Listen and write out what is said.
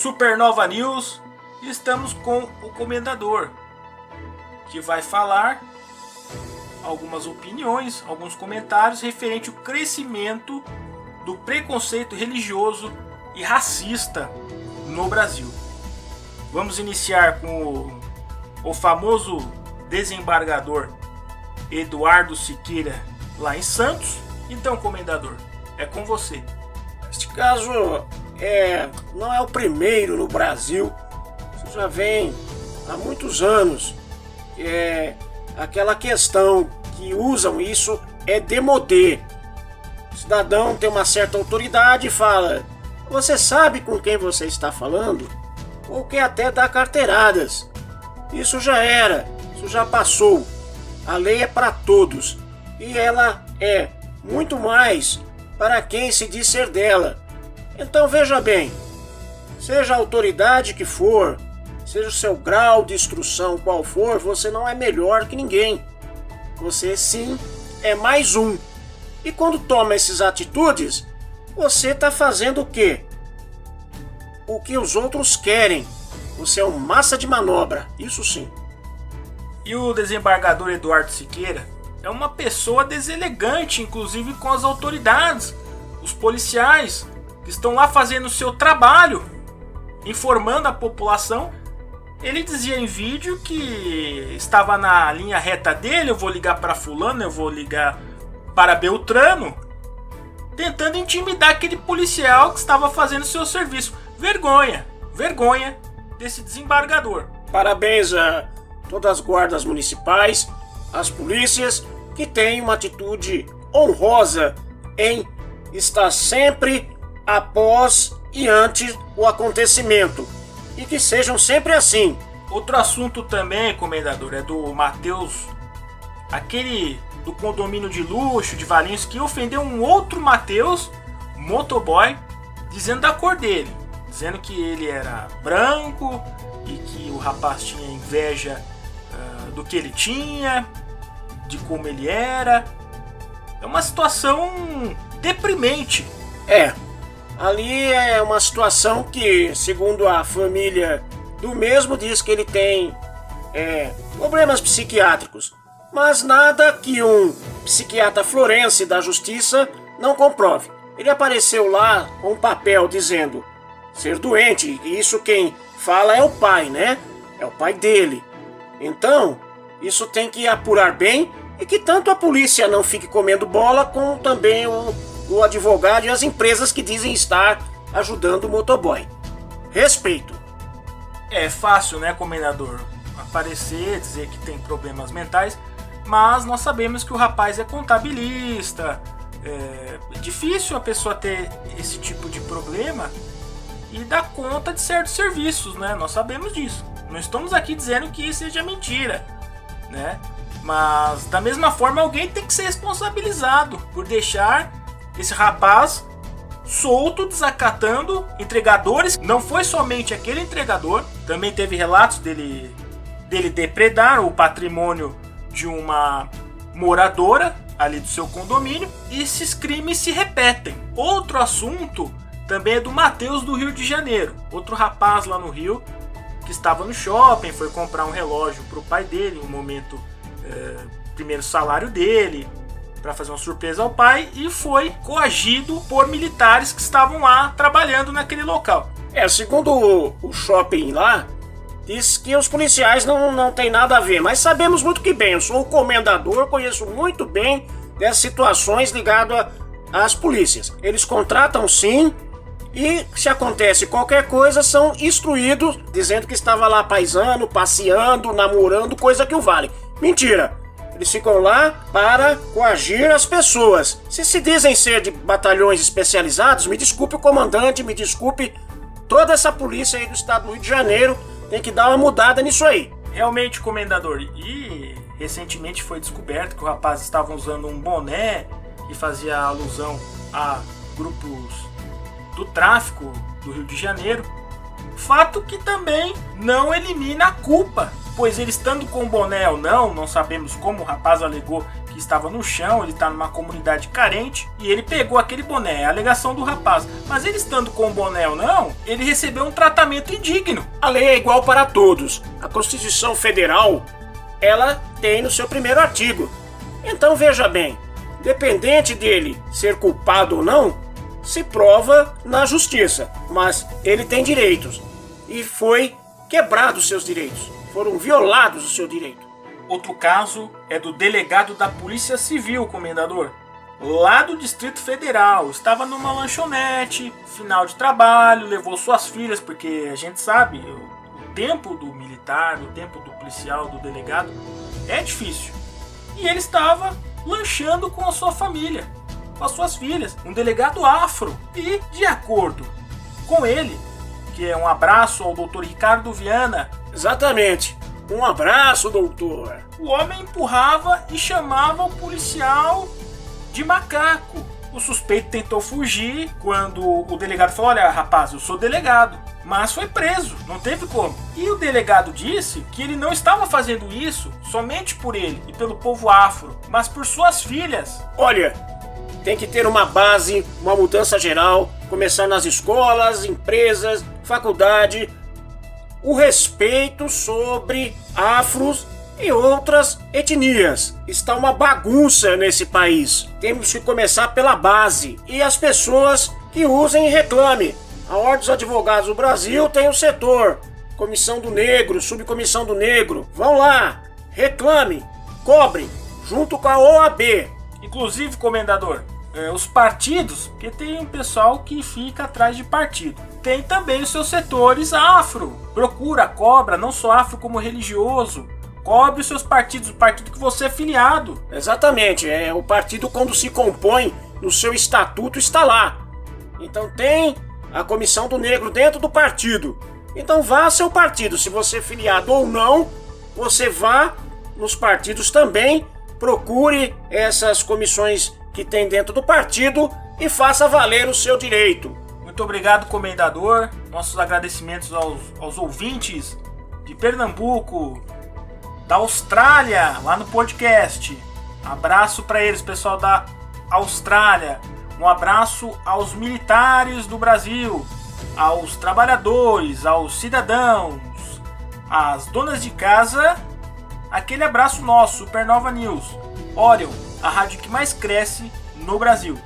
Supernova News estamos com o comendador, que vai falar algumas opiniões, alguns comentários referente ao crescimento do preconceito religioso e racista no Brasil. Vamos iniciar com o, o famoso desembargador Eduardo Siqueira lá em Santos. Então, comendador, é com você. Este caso é, não é o primeiro no Brasil. Isso já vem há muitos anos. É aquela questão que usam isso é demodê. O cidadão tem uma certa autoridade e fala: Você sabe com quem você está falando? Ou quer até dar carteiradas. Isso já era, isso já passou. A lei é para todos e ela é muito mais para quem se diz ser dela. Então veja bem, seja a autoridade que for, seja o seu grau de instrução qual for, você não é melhor que ninguém. Você sim é mais um. E quando toma essas atitudes, você está fazendo o quê? O que os outros querem. Você é um massa de manobra, isso sim. E o desembargador Eduardo Siqueira é uma pessoa deselegante, inclusive com as autoridades, os policiais estão lá fazendo o seu trabalho, informando a população. Ele dizia em vídeo que estava na linha reta dele, eu vou ligar para fulano, eu vou ligar para Beltrano, tentando intimidar aquele policial que estava fazendo seu serviço. Vergonha, vergonha desse desembargador. Parabéns a todas as guardas municipais, as polícias que têm uma atitude honrosa em estar sempre após e antes o acontecimento e que sejam sempre assim. Outro assunto também, comendador, é do Matheus, aquele do condomínio de luxo de Valinhos que ofendeu um outro Matheus, motoboy, dizendo da cor dele, dizendo que ele era branco e que o rapaz tinha inveja uh, do que ele tinha, de como ele era. É uma situação deprimente. É, ali é uma situação que, segundo a família do mesmo, diz que ele tem é, problemas psiquiátricos, mas nada que um psiquiatra florense da justiça não comprove. Ele apareceu lá com um papel dizendo ser doente, e isso quem fala é o pai, né? É o pai dele. Então, isso tem que apurar bem e que tanto a polícia não fique comendo bola, como também o, o advogado e as empresas que dizem estar ajudando o motoboy. Respeito. É fácil, né, comendador? Aparecer, dizer que tem problemas mentais, mas nós sabemos que o rapaz é contabilista. É difícil a pessoa ter esse tipo de problema e dar conta de certos serviços, né? Nós sabemos disso. Não estamos aqui dizendo que isso seja mentira, né? Mas da mesma forma alguém tem que ser responsabilizado por deixar esse rapaz solto desacatando entregadores. Não foi somente aquele entregador, também teve relatos dele dele depredar o patrimônio de uma moradora ali do seu condomínio e esses crimes se repetem. Outro assunto também é do Matheus do Rio de Janeiro, outro rapaz lá no Rio que estava no shopping, foi comprar um relógio para o pai dele um momento é, primeiro salário dele para fazer uma surpresa ao pai e foi coagido por militares que estavam lá trabalhando naquele local. É, segundo o, o shopping lá, diz que os policiais não, não tem nada a ver, mas sabemos muito que bem. Eu sou o comendador, conheço muito bem dessas situações ligadas às polícias. Eles contratam sim e se acontece qualquer coisa, são instruídos dizendo que estava lá paisando, passeando, namorando, coisa que o vale. Mentira! Eles ficam lá para coagir as pessoas. Se se dizem ser de batalhões especializados, me desculpe o comandante, me desculpe toda essa polícia aí do estado do Rio de Janeiro, tem que dar uma mudada nisso aí. Realmente, comendador, e recentemente foi descoberto que o rapaz estava usando um boné que fazia alusão a grupos do tráfico do Rio de Janeiro. Fato que também não elimina a culpa, pois ele estando com boné ou não, não sabemos como o rapaz alegou que estava no chão, ele está numa comunidade carente e ele pegou aquele boné, é a alegação do rapaz. Mas ele estando com o boné ou não, ele recebeu um tratamento indigno. A lei é igual para todos. A Constituição Federal, ela tem no seu primeiro artigo. Então veja bem, dependente dele ser culpado ou não, se prova na justiça, mas ele tem direitos e foi quebrado seus direitos, foram violados os seus direitos. Outro caso é do delegado da Polícia Civil, comendador. Lá do Distrito Federal, estava numa lanchonete, final de trabalho, levou suas filhas, porque a gente sabe, o tempo do militar, o tempo do policial, do delegado, é difícil. E ele estava lanchando com a sua família, com as suas filhas, um delegado afro. E, de acordo com ele, que é um abraço ao doutor Ricardo Viana. Exatamente. Um abraço, doutor. O homem empurrava e chamava o policial de macaco. O suspeito tentou fugir quando o delegado falou: Olha, rapaz, eu sou delegado. Mas foi preso, não teve como. E o delegado disse que ele não estava fazendo isso somente por ele e pelo povo afro, mas por suas filhas. Olha, tem que ter uma base, uma mudança geral, começar nas escolas, empresas, faculdade, o respeito sobre afros e outras etnias. Está uma bagunça nesse país. Temos que começar pela base e as pessoas que usem e reclame. A Ordem dos Advogados do Brasil tem o um setor, Comissão do Negro, Subcomissão do Negro. Vão lá, reclame, cobre, junto com a OAB. Inclusive, comendador, é, os partidos, porque tem um pessoal que fica atrás de partido. Tem também os seus setores afro. Procura, cobra, não só afro como religioso. Cobre os seus partidos, o partido que você é filiado. Exatamente, é o partido quando se compõe no seu estatuto está lá. Então tem a comissão do negro dentro do partido. Então vá ao seu partido, se você é filiado ou não, você vá nos partidos também, procure essas comissões que tem dentro do partido e faça valer o seu direito. Muito obrigado, comendador. Nossos agradecimentos aos, aos ouvintes de Pernambuco, da Austrália, lá no podcast. Abraço para eles, pessoal da Austrália. Um abraço aos militares do Brasil, aos trabalhadores, aos cidadãos, às donas de casa. Aquele abraço nosso, Supernova News. Orion, a rádio que mais cresce no Brasil.